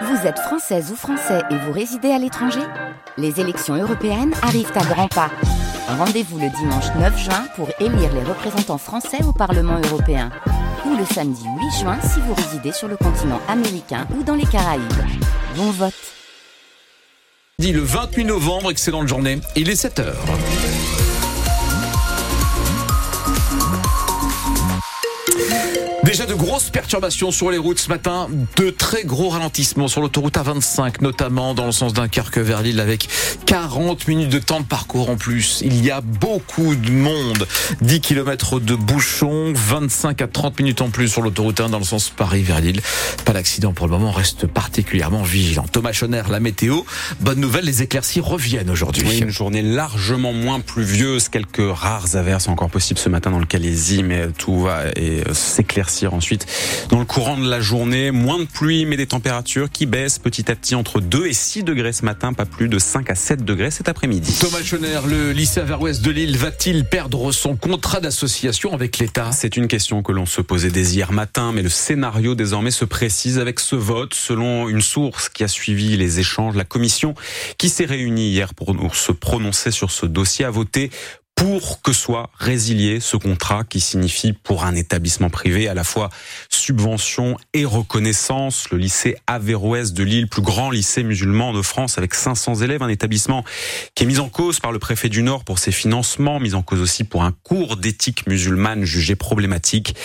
Vous êtes française ou français et vous résidez à l'étranger Les élections européennes arrivent à grands pas. Rendez-vous le dimanche 9 juin pour élire les représentants français au Parlement européen. Ou le samedi 8 juin si vous résidez sur le continent américain ou dans les Caraïbes. Bon vote Dit le 28 novembre, excellente journée, il est 7 heures. Déjà de grosses perturbations sur les routes ce matin, de très gros ralentissements sur l'autoroute A25, notamment dans le sens Dunkerque vers Lille avec 40 minutes de temps de parcours en plus. Il y a beaucoup de monde. 10 km de bouchons, 25 à 30 minutes en plus sur l'autoroute 1 dans le sens Paris vers Lille. Pas d'accident pour le moment, reste particulièrement vigilant. Thomas Schoner, la météo. Bonne nouvelle, les éclaircies reviennent aujourd'hui. Oui, une journée largement moins pluvieuse, quelques rares averses encore possibles ce matin dans le Calaisie, mais tout va s'éclaircir ensuite dans le courant de la journée. Moins de pluie, mais des températures qui baissent petit à petit entre 2 et 6 degrés ce matin, pas plus de 5 à 7 degrés cet après-midi. Thomas Schoner, le lycée Vers-Ouest de Lille va-t-il perdre son contrat d'association avec l'État? C'est une question que l'on se posait dès hier matin, mais le scénario désormais se précise avec ce vote. Selon une source qui a suivi les échanges, la commission qui s'est réunie hier pour se prononcer sur ce dossier a voté pour que soit résilié ce contrat qui signifie pour un établissement privé à la fois subvention et reconnaissance. Le lycée Averroès de Lille, plus grand lycée musulman de France avec 500 élèves, un établissement qui est mis en cause par le préfet du Nord pour ses financements, mis en cause aussi pour un cours d'éthique musulmane jugé problématique.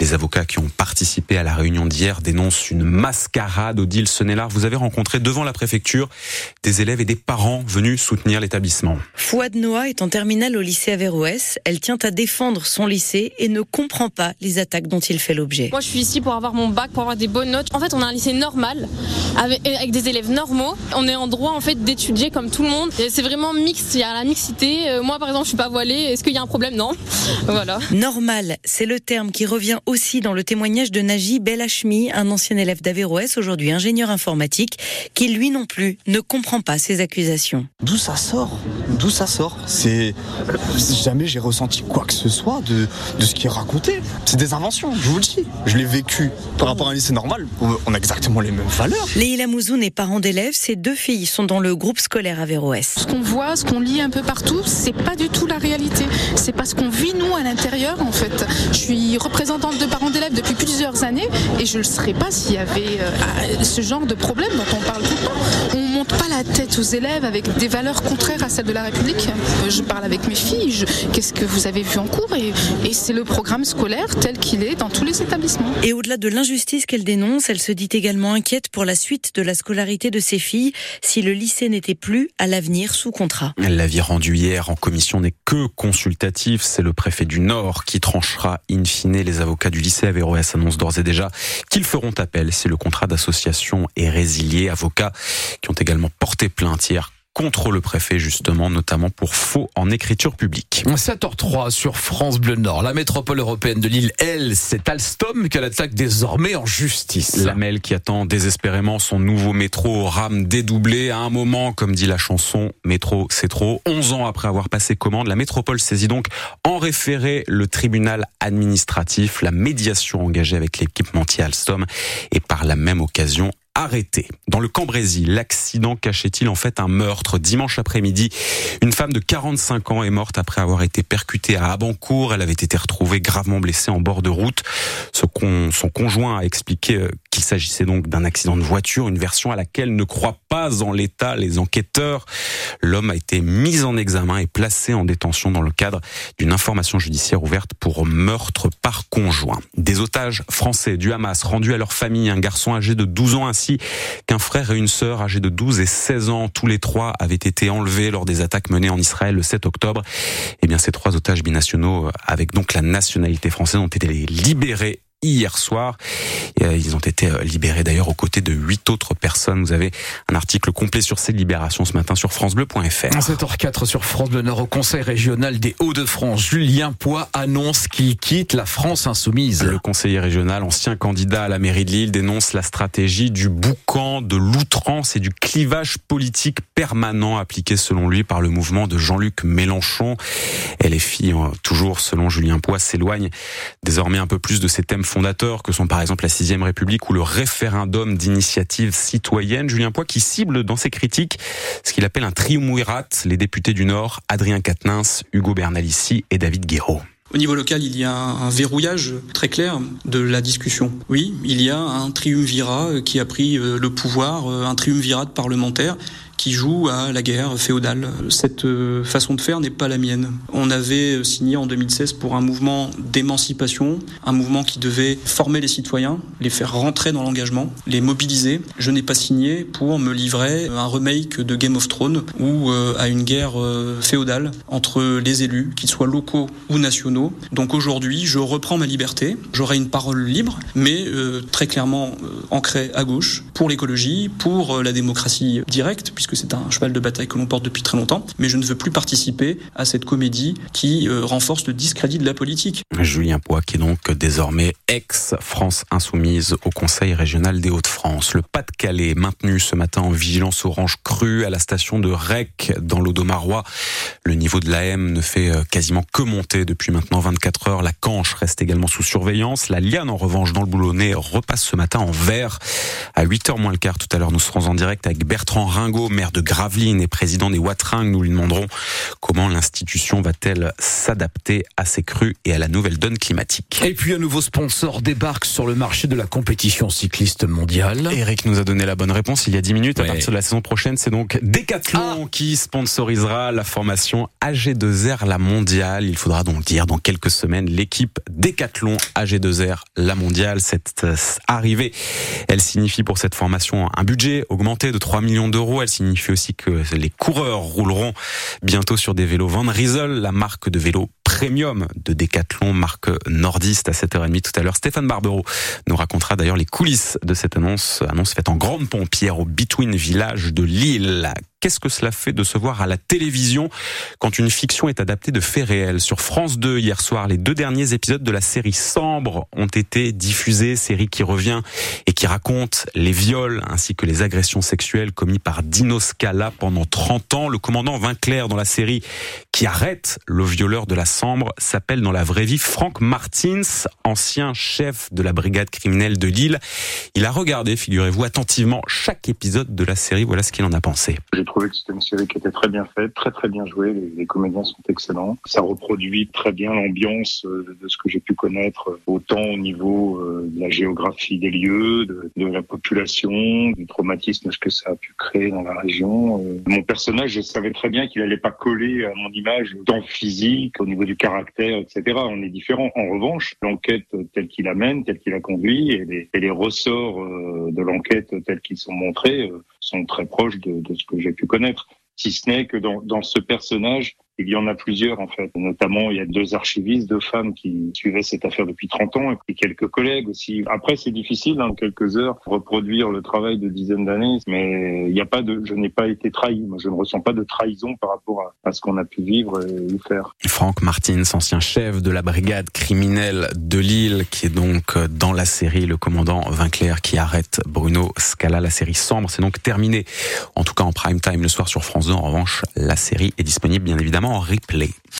Les avocats qui ont participé à la réunion d'hier dénoncent une mascarade. Odile Senelard, vous avez rencontré devant la préfecture des élèves et des parents venus soutenir l'établissement. Fouad Noah est en terminale au lycée Averroès. Elle tient à défendre son lycée et ne comprend pas les attaques dont il fait l'objet. Moi, je suis ici pour avoir mon bac, pour avoir des bonnes notes. En fait, on a un lycée normal, avec, des élèves normaux. On est en droit, en fait, d'étudier comme tout le monde. C'est vraiment mixte, il y a la mixité. Euh, moi, par exemple, je suis pas voilée. Est-ce qu'il y a un problème? Non. Voilà. Normal, c'est le terme qui revient aussi dans le témoignage de Naji Belachmi, un ancien élève d'Averroès, aujourd'hui ingénieur informatique, qui lui non plus ne comprend pas ces accusations. D'où ça sort? D'où ça sort? C'est jamais j'ai ressenti quoi que ce soit de, de ce qui est raconté. C'est des inventions, je vous le dis. Je l'ai vécu par rapport à un lycée normal. On a exactement les mêmes valeurs. Leïla Mouzoun est parent d'élèves. Ses deux filles sont dans le groupe scolaire Averroès. Ce qu'on voit, ce qu'on lit un peu partout, c'est pas du tout la réalité. C'est pas ce qu'on vit nous à l'intérieur en fait. Je suis représentante de parents d'élèves depuis plusieurs années et je ne le serais pas s'il y avait euh, ce genre de problème dont on parle tout le temps. On monte pas la tête aux élèves avec des valeurs contraires à celles de la République. Je parle avec mes filles, qu'est-ce que vous avez vu en cours et, et c'est le programme scolaire tel qu'il est dans tous les établissements. Et au-delà de l'injustice qu'elle dénonce, elle se dit également inquiète pour la suite de la scolarité de ses filles si le lycée n'était plus à l'avenir sous contrat. L'avis rendu hier en commission n'est que consultatif. C'est le préfet du Nord qui tranchera in fine. Les avocats du lycée Averroès annoncent d'ores et déjà qu'ils feront appel si le contrat d'association est résilié. Avocats qui ont également porté plainte hier contre le préfet justement, notamment pour faux en écriture publique. 7h03 sur France Bleu Nord. La métropole européenne de Lille, elle, c'est Alstom qu'elle attaque désormais en justice. La Lamel qui attend désespérément son nouveau métro rame dédoublé à un moment, comme dit la chanson, métro c'est trop. 11 ans après avoir passé commande, la métropole saisit donc en référé le tribunal administratif, la médiation engagée avec l'équipementier Alstom et par la même occasion arrêté. Dans le Cambrésis, l'accident cachait-il en fait un meurtre Dimanche après-midi, une femme de 45 ans est morte après avoir été percutée à Abancourt. Elle avait été retrouvée gravement blessée en bord de route. son conjoint a expliqué euh, qu'il s'agissait donc d'un accident de voiture, une version à laquelle ne croient pas en l'état les enquêteurs. L'homme a été mis en examen et placé en détention dans le cadre d'une information judiciaire ouverte pour meurtre par conjoint. Des otages français du Hamas rendus à leur famille, un garçon âgé de 12 ans ainsi qu'un frère et une sœur âgés de 12 et 16 ans, tous les trois avaient été enlevés lors des attaques menées en Israël le 7 octobre. Eh bien, ces trois otages binationaux, avec donc la nationalité française, ont été libérés hier soir. Euh, ils ont été euh, libérés d'ailleurs aux côtés de huit autres personnes. Vous avez un article complet sur ces libérations ce matin sur francebleu.fr. 7h04 sur France Bleu Nord au Conseil régional des Hauts-de-France. Julien Poix annonce qu'il quitte la France insoumise. Le conseiller régional, ancien candidat à la mairie de Lille, dénonce la stratégie du boucan, de l'outrance et du clivage politique permanent appliqué selon lui par le mouvement de Jean-Luc Mélenchon. Et les filles, toujours selon Julien Poix, s'éloignent désormais un peu plus de ces thèmes fondateurs que sont par exemple la Sixième République ou le référendum d'initiative citoyenne, Julien Poix qui cible dans ses critiques ce qu'il appelle un triumvirat, les députés du Nord, Adrien Quatennens, Hugo Bernalici et David Guéraud. Au niveau local, il y a un verrouillage très clair de la discussion. Oui, il y a un triumvirat qui a pris euh, le pouvoir, euh, un triumvirat parlementaire qui joue à la guerre féodale. Cette euh, façon de faire n'est pas la mienne. On avait signé en 2016 pour un mouvement d'émancipation, un mouvement qui devait former les citoyens, les faire rentrer dans l'engagement, les mobiliser. Je n'ai pas signé pour me livrer un remake de Game of Thrones ou euh, à une guerre euh, féodale entre les élus, qu'ils soient locaux ou nationaux. Donc aujourd'hui, je reprends ma liberté, j'aurai une parole libre, mais très clairement ancrée à gauche, pour l'écologie, pour la démocratie directe, puisque c'est un cheval de bataille que l'on porte depuis très longtemps, mais je ne veux plus participer à cette comédie qui euh, renforce le discrédit de la politique. Julien Poix, qui est donc désormais ex-France Insoumise au Conseil régional des Hauts-de-France. Le Pas-de-Calais maintenu ce matin en vigilance orange crue à la station de Rec dans l'Audomarois. Le niveau de l'AM ne fait euh, quasiment que monter depuis maintenant 24 heures. La Canche reste également sous surveillance. La Liane, en revanche, dans le Boulonnais, repasse ce matin en vert. À 8h moins le quart, tout à l'heure, nous serons en direct avec Bertrand Ringot, maire de Gravelines et président des Watring. Nous lui demanderons comment l'institution va-t-elle s'adapter à ces crues et à la nouvelle donne climatique. Et puis un nouveau sponsor débarque sur le marché de la compétition cycliste mondiale. Eric nous a donné la bonne réponse il y a 10 minutes. À partir de la saison prochaine, c'est donc Decathlon ah. qui sponsorisera la formation AG2R la mondiale. Il faudra donc dire dans quelques semaines l'équipe Decathlon AG2R la mondiale. Cette arrivée, elle signifie pour cette formation un budget augmenté de 3 millions d'euros. Elle signifie signifie aussi que les coureurs rouleront bientôt sur des vélos Van Riesel, la marque de vélos premium de Decathlon, marque nordiste à 7h30 tout à l'heure. Stéphane Barbero nous racontera d'ailleurs les coulisses de cette annonce, annonce faite en grande pompière au Between Village de Lille qu'est-ce que cela fait de se voir à la télévision quand une fiction est adaptée de faits réels. Sur France 2, hier soir, les deux derniers épisodes de la série Sambre ont été diffusés, série qui revient et qui raconte les viols ainsi que les agressions sexuelles commis par Dino Scala pendant 30 ans. Le commandant Vinclair dans la série qui arrête le violeur de la Sambre s'appelle dans la vraie vie Frank Martins, ancien chef de la brigade criminelle de Lille. Il a regardé, figurez-vous, attentivement chaque épisode de la série. Voilà ce qu'il en a pensé trouvé que c'était une série qui était très bien faite, très très bien jouée. Les, comédiens sont excellents. Ça reproduit très bien l'ambiance euh, de ce que j'ai pu connaître, euh, autant au niveau euh, de la géographie des lieux, de, la population, du traumatisme que ça a pu créer dans la région. Mon personnage, je savais très bien qu'il allait pas coller à mon image, tant physique, au niveau du caractère, etc. On est différents. En revanche, l'enquête telle qu'il amène, telle qu'il a conduit, et les ressorts de l'enquête tels qu'ils sont montrés sont très proches de, ce que j'ai pu connaître. Si ce n'est que dans ce personnage, il y en a plusieurs, en fait. Notamment, il y a deux archivistes, deux femmes qui suivaient cette affaire depuis 30 ans, et puis quelques collègues aussi. Après, c'est difficile, en quelques heures, reproduire le travail de dizaines d'années, mais il n'y a pas de, je n'ai pas été trahi. Moi, je ne ressens pas de trahison par rapport à, ce qu'on a pu vivre et faire. Franck Martins, ancien chef de la brigade criminelle de Lille, qui est donc dans la série Le Commandant Vinclair qui arrête Bruno Scala. La série Sombre, c'est donc terminé. En tout cas, en prime time le soir sur France 2. En revanche, la série est disponible, bien évidemment, en replay.